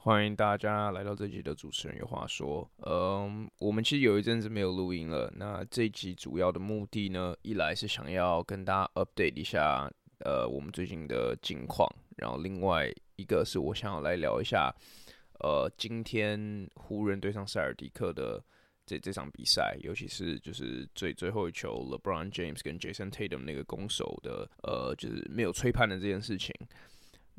欢迎大家来到这集的主持人有话说。嗯，我们其实有一阵子没有录音了。那这集主要的目的呢，一来是想要跟大家 update 一下，呃，我们最近的近况。然后另外一个是我想要来聊一下，呃，今天湖人对上塞尔迪克的这这场比赛，尤其是就是最最后一球，LeBron James 跟 Jason Tatum 那个攻守的，呃，就是没有吹判的这件事情。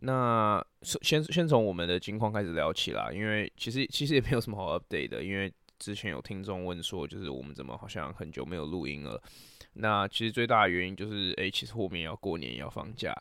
那先先从我们的近况开始聊起啦，因为其实其实也没有什么好 update 的，因为之前有听众问说，就是我们怎么好像很久没有录音了。那其实最大的原因就是，诶，其实后面要过年要放假。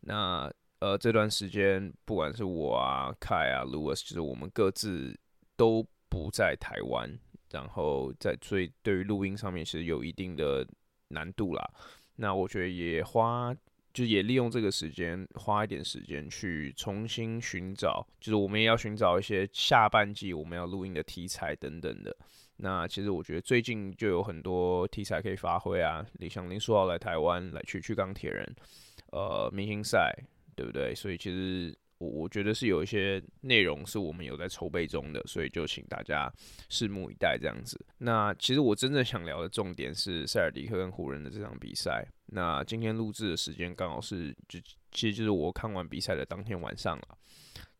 那呃这段时间，不管是我啊、凯啊、Louis，就是我们各自都不在台湾，然后在所以对于录音上面其实有一定的难度啦。那我觉得也花。就也利用这个时间，花一点时间去重新寻找，就是我们也要寻找一些下半季我们要录音的题材等等的。那其实我觉得最近就有很多题材可以发挥啊，李像林书豪来台湾来去去钢铁人，呃，明星赛，对不对？所以其实。我我觉得是有一些内容是我们有在筹备中的，所以就请大家拭目以待这样子。那其实我真正想聊的重点是塞尔迪克跟湖人的这场比赛。那今天录制的时间刚好是就其实就是我看完比赛的当天晚上了。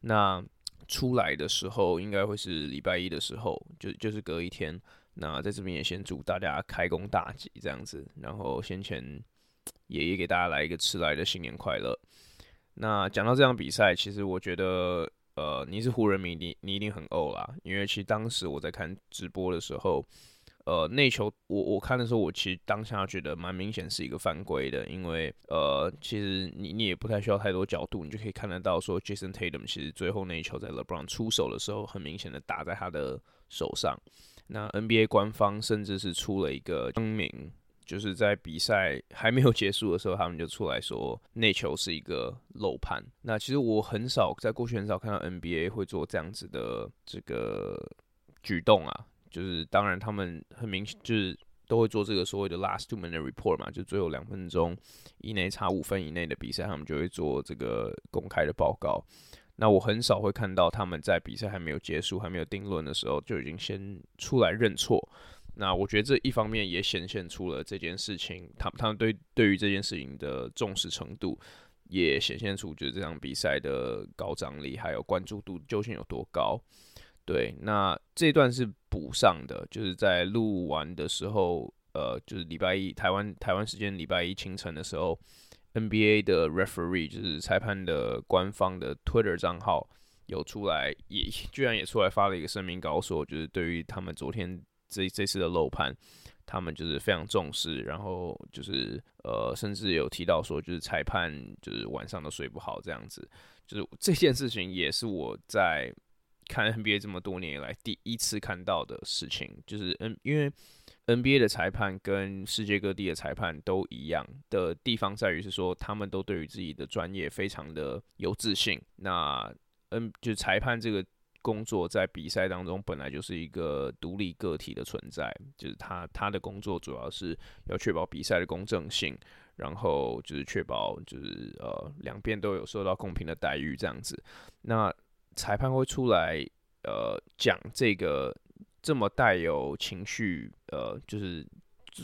那出来的时候应该会是礼拜一的时候，就就是隔一天。那在这边也先祝大家开工大吉这样子，然后先前也也给大家来一个迟来的新年快乐。那讲到这场比赛，其实我觉得，呃，你是湖人迷，你你一定很欧啦，因为其实当时我在看直播的时候，呃，那球我我看的时候，我其实当下觉得蛮明显是一个犯规的，因为呃，其实你你也不太需要太多角度，你就可以看得到说，Jason Tatum 其实最后那一球在 LeBron 出手的时候，很明显的打在他的手上。那 NBA 官方甚至是出了一个声明。就是在比赛 还没有结束的时候，他们就出来说那球是一个漏判。那其实我很少在过去很少看到 NBA 会做这样子的这个举动啊。就是当然他们很明显就是都会做这个所谓的 last two minute report 嘛，就最后两分钟以内差五分以内的比赛，他们就会做这个公开的报告。那我很少会看到他们在比赛还没有结束、还没有定论的时候就已经先出来认错。那我觉得这一方面也显现出了这件事情，他他们对对于这件事情的重视程度，也显现出就是这场比赛的高张力还有关注度究竟有多高。对，那这段是补上的，就是在录完的时候，呃，就是礼拜一台湾台湾时间礼拜一清晨的时候，NBA 的 referee 就是裁判的官方的 Twitter 账号有出来，也居然也出来发了一个声明稿，说就是对于他们昨天。这这次的漏判，他们就是非常重视，然后就是呃，甚至有提到说，就是裁判就是晚上都睡不好这样子。就是这件事情也是我在看 NBA 这么多年以来第一次看到的事情。就是 N 因为 NBA 的裁判跟世界各地的裁判都一样的地方在于是说，他们都对于自己的专业非常的有自信。那 N 就裁判这个。工作在比赛当中本来就是一个独立个体的存在，就是他他的工作主要是要确保比赛的公正性，然后就是确保就是呃两边都有受到公平的待遇这样子。那裁判会出来呃讲这个这么带有情绪呃就是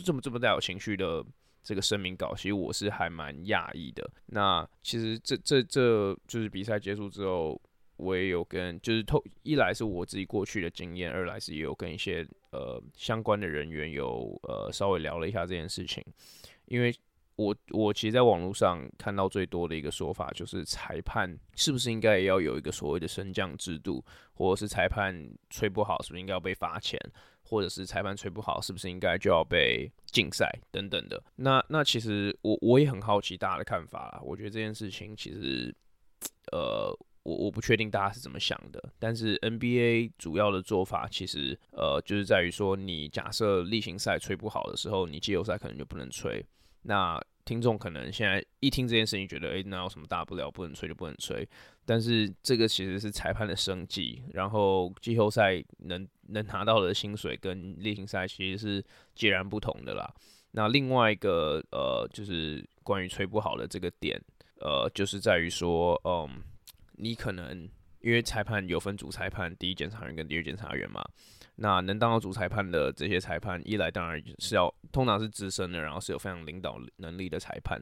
这么这么带有情绪的这个声明稿，其实我是还蛮讶异的。那其实这这这就是比赛结束之后。我也有跟，就是透一来是我自己过去的经验，二来是也有跟一些呃相关的人员有呃稍微聊了一下这件事情，因为我我其实在网络上看到最多的一个说法就是裁判是不是应该也要有一个所谓的升降制度，或者是裁判吹不好是不是应该要被罚钱，或者是裁判吹不好是不是应该就要被禁赛等等的。那那其实我我也很好奇大家的看法啦，我觉得这件事情其实呃。我我不确定大家是怎么想的，但是 NBA 主要的做法其实呃就是在于说，你假设例行赛吹不好的时候，你季后赛可能就不能吹。那听众可能现在一听这件事情，觉得诶，那有什么大不了？不能吹就不能吹。但是这个其实是裁判的生计，然后季后赛能能拿到的薪水跟例行赛其实是截然不同的啦。那另外一个呃，就是关于吹不好的这个点，呃，就是在于说，嗯，你可能因为裁判有分主裁判、第一检察员跟第二检察员嘛。那能当到主裁判的这些裁判，一来当然是要通常是资深的，然后是有非常领导能力的裁判。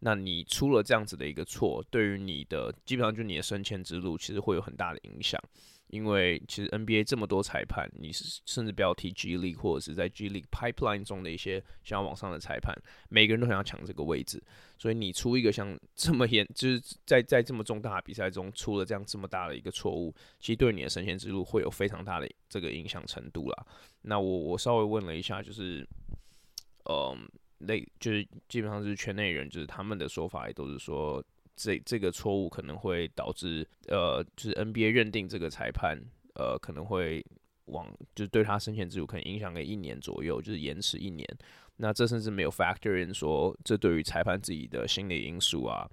那你出了这样子的一个错，对于你的基本上就你的升迁之路，其实会有很大的影响。因为其实 NBA 这么多裁判，你是甚至不要提 G League 或者是在 G League Pipeline 中的一些想要往上的裁判，每个人都想要抢这个位置。所以你出一个像这么严，就是在在这么重大的比赛中出了这样这么大的一个错误，其实对你的升迁之路会有非常大的这个影响程度啦。那我我稍微问了一下，就是，嗯，那就是基本上是圈内人，就是他们的说法也都是说。这这个错误可能会导致，呃，就是 NBA 认定这个裁判，呃，可能会往，就是对他生前之路可能影响个一年左右，就是延迟一年。那这甚至没有 factor in 说，这对于裁判自己的心理因素啊，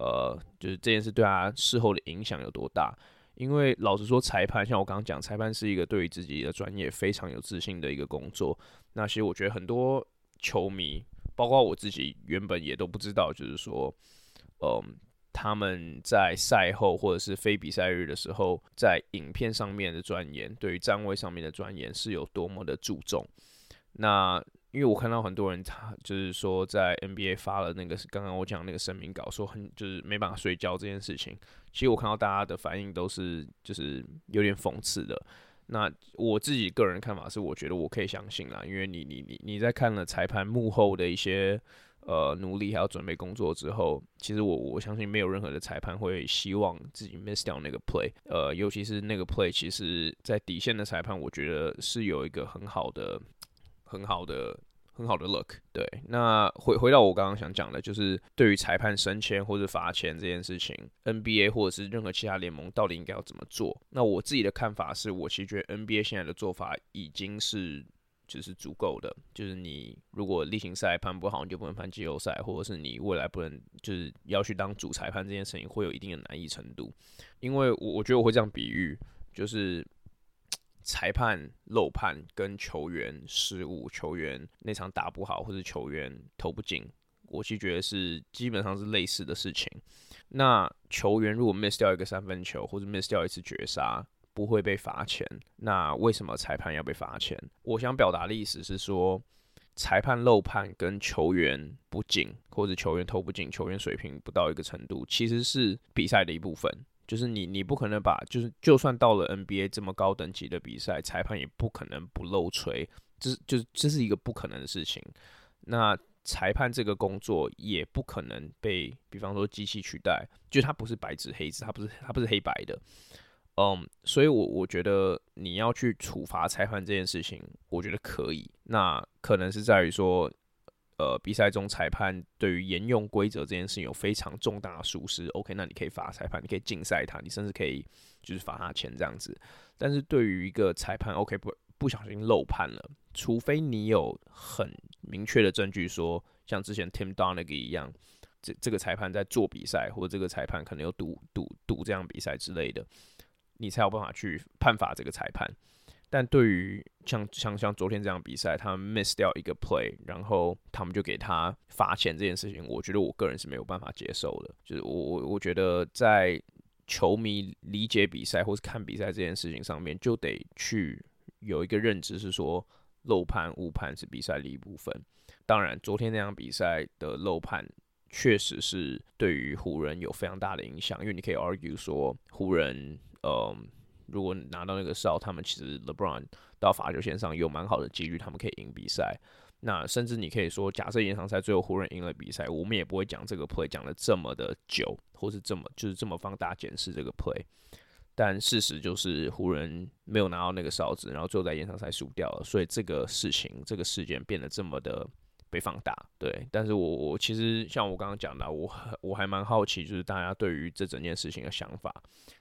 呃，就是这件事对他事后的影响有多大？因为老实说，裁判像我刚刚讲，裁判是一个对于自己的专业非常有自信的一个工作。那其实我觉得很多球迷，包括我自己，原本也都不知道，就是说。嗯，他们在赛后或者是非比赛日的时候，在影片上面的钻研，对于站位上面的钻研是有多么的注重。那因为我看到很多人，他就是说在 NBA 发了那个刚刚我讲那个声明稿，说很就是没办法睡觉这件事情。其实我看到大家的反应都是就是有点讽刺的。那我自己个人看法是，我觉得我可以相信啦，因为你你你你在看了裁判幕后的一些。呃，努力还有准备工作之后，其实我我相信没有任何的裁判会希望自己 miss 掉那个 play。呃，尤其是那个 play，其实在底线的裁判，我觉得是有一个很好的、很好的、很好的 look。对，那回回到我刚刚想讲的，就是对于裁判升迁或者罚钱这件事情，NBA 或者是任何其他联盟到底应该要怎么做？那我自己的看法是，我其实觉得 NBA 现在的做法已经是。就是足够的，就是你如果例行赛判不好，你就不能判季后赛，或者是你未来不能就是要去当主裁判这件事情，会有一定的难易程度。因为我我觉得我会这样比喻，就是裁判漏判跟球员失误、球员那场打不好，或者球员投不进，我其实觉得是基本上是类似的事情。那球员如果 miss 掉一个三分球，或者 miss 掉一次绝杀，不会被罚钱，那为什么裁判要被罚钱？我想表达的意思是说，裁判漏判跟球员不进，或者球员投不进，球员水平不到一个程度，其实是比赛的一部分。就是你，你不可能把，就是就算到了 NBA 这么高等级的比赛，裁判也不可能不漏吹，这就是这是一个不可能的事情。那裁判这个工作也不可能被，比方说机器取代，就它不是白纸黑字，它不是它不是黑白的。嗯所以，我我觉得你要去处罚裁判这件事情，我觉得可以。那可能是在于说，呃，比赛中裁判对于沿用规则这件事情有非常重大的疏失。OK，那你可以罚裁判，你可以禁赛他，你甚至可以就是罚他钱这样子。但是对于一个裁判，OK，不不小心漏判了，除非你有很明确的证据说，像之前 Tim Donaghy 一样，这这个裁判在做比赛，或者这个裁判可能有赌赌赌这样比赛之类的。你才有办法去判罚这个裁判，但对于像像像昨天这场比赛，他们 miss 掉一个 play，然后他们就给他罚钱这件事情，我觉得我个人是没有办法接受的。就是我我我觉得在球迷理解比赛或是看比赛这件事情上面，就得去有一个认知，是说漏判误判是比赛的一部分。当然，昨天那场比赛的漏判。确实是对于湖人有非常大的影响，因为你可以 argue 说湖人，呃，如果拿到那个哨，他们其实 LeBron 到罚球线上有蛮好的几率，他们可以赢比赛。那甚至你可以说，假设延长赛最后湖人赢了比赛，我们也不会讲这个 play 讲的这么的久，或是这么就是这么放大检视这个 play。但事实就是湖人没有拿到那个哨子，然后最后在延长赛输掉了，所以这个事情这个事件变得这么的。被放大，对，但是我我其实像我刚刚讲的，我我还蛮好奇，就是大家对于这整件事情的想法。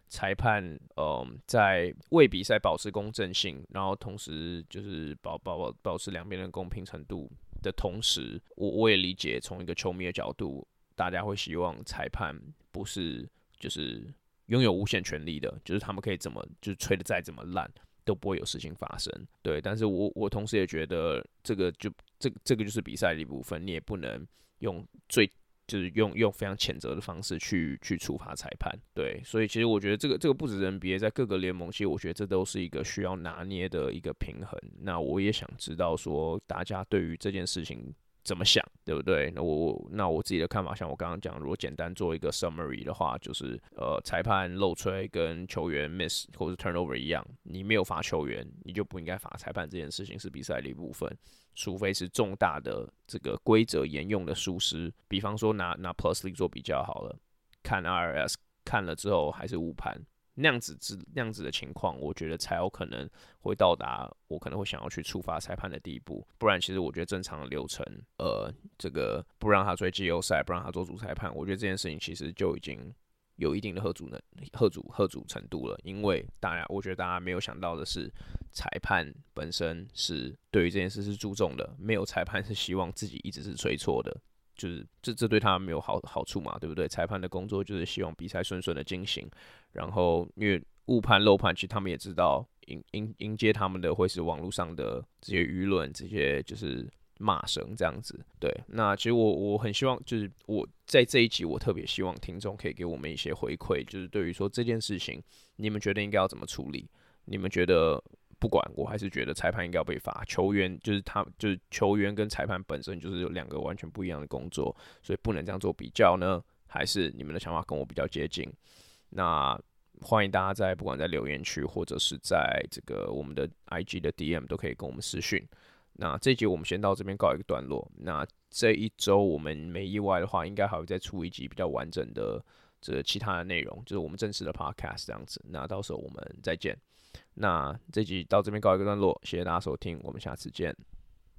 裁判，嗯，在为比赛保持公正性，然后同时就是保保保保持两边的公平程度，的同时，我我也理解从一个球迷的角度，大家会希望裁判不是就是拥有无限权力的，就是他们可以怎么就是吹得再怎么烂都不会有事情发生。对，但是我我同时也觉得这个就这这个就是比赛的一部分，你也不能用最。就是用用非常谴责的方式去去处罚裁判，对，所以其实我觉得这个这个不止 NBA，在各个联盟，其实我觉得这都是一个需要拿捏的一个平衡。那我也想知道说，大家对于这件事情怎么想，对不对？那我那我自己的看法，像我刚刚讲，如果简单做一个 summary 的话，就是呃，裁判漏吹跟球员 miss 或者 turnover 一样，你没有罚球员，你就不应该罚裁判。这件事情是比赛的一部分。除非是重大的这个规则沿用的疏失，比方说拿拿 Plus League 做比较好了，看 RS 看了之后还是误判，那样子之那样子的情况，我觉得才有可能会到达我可能会想要去触发裁判的地步。不然，其实我觉得正常的流程，呃，这个不让他追季后赛，不让他做主裁判，我觉得这件事情其实就已经。有一定的贺阻能、贺阻、贺阻程度了，因为大家，我觉得大家没有想到的是，裁判本身是对于这件事是注重的，没有裁判是希望自己一直是吹错的，就是这这对他没有好好处嘛，对不对？裁判的工作就是希望比赛顺顺的进行，然后因为误判漏判，其实他们也知道迎迎迎接他们的会是网络上的这些舆论，这些就是。骂声这样子，对，那其实我我很希望，就是我在这一集，我特别希望听众可以给我们一些回馈，就是对于说这件事情，你们觉得应该要怎么处理？你们觉得不管，我还是觉得裁判应该要被罚，球员就是他，就是球员跟裁判本身就是有两个完全不一样的工作，所以不能这样做比较呢？还是你们的想法跟我比较接近？那欢迎大家在不管在留言区或者是在这个我们的 IG 的 DM 都可以跟我们私讯。那这一集我们先到这边告一个段落。那这一周我们没意外的话，应该还会再出一集比较完整的这其他的内容，就是我们正式的 podcast 这样子。那到时候我们再见。那这集到这边告一个段落，谢谢大家收听，我们下次见。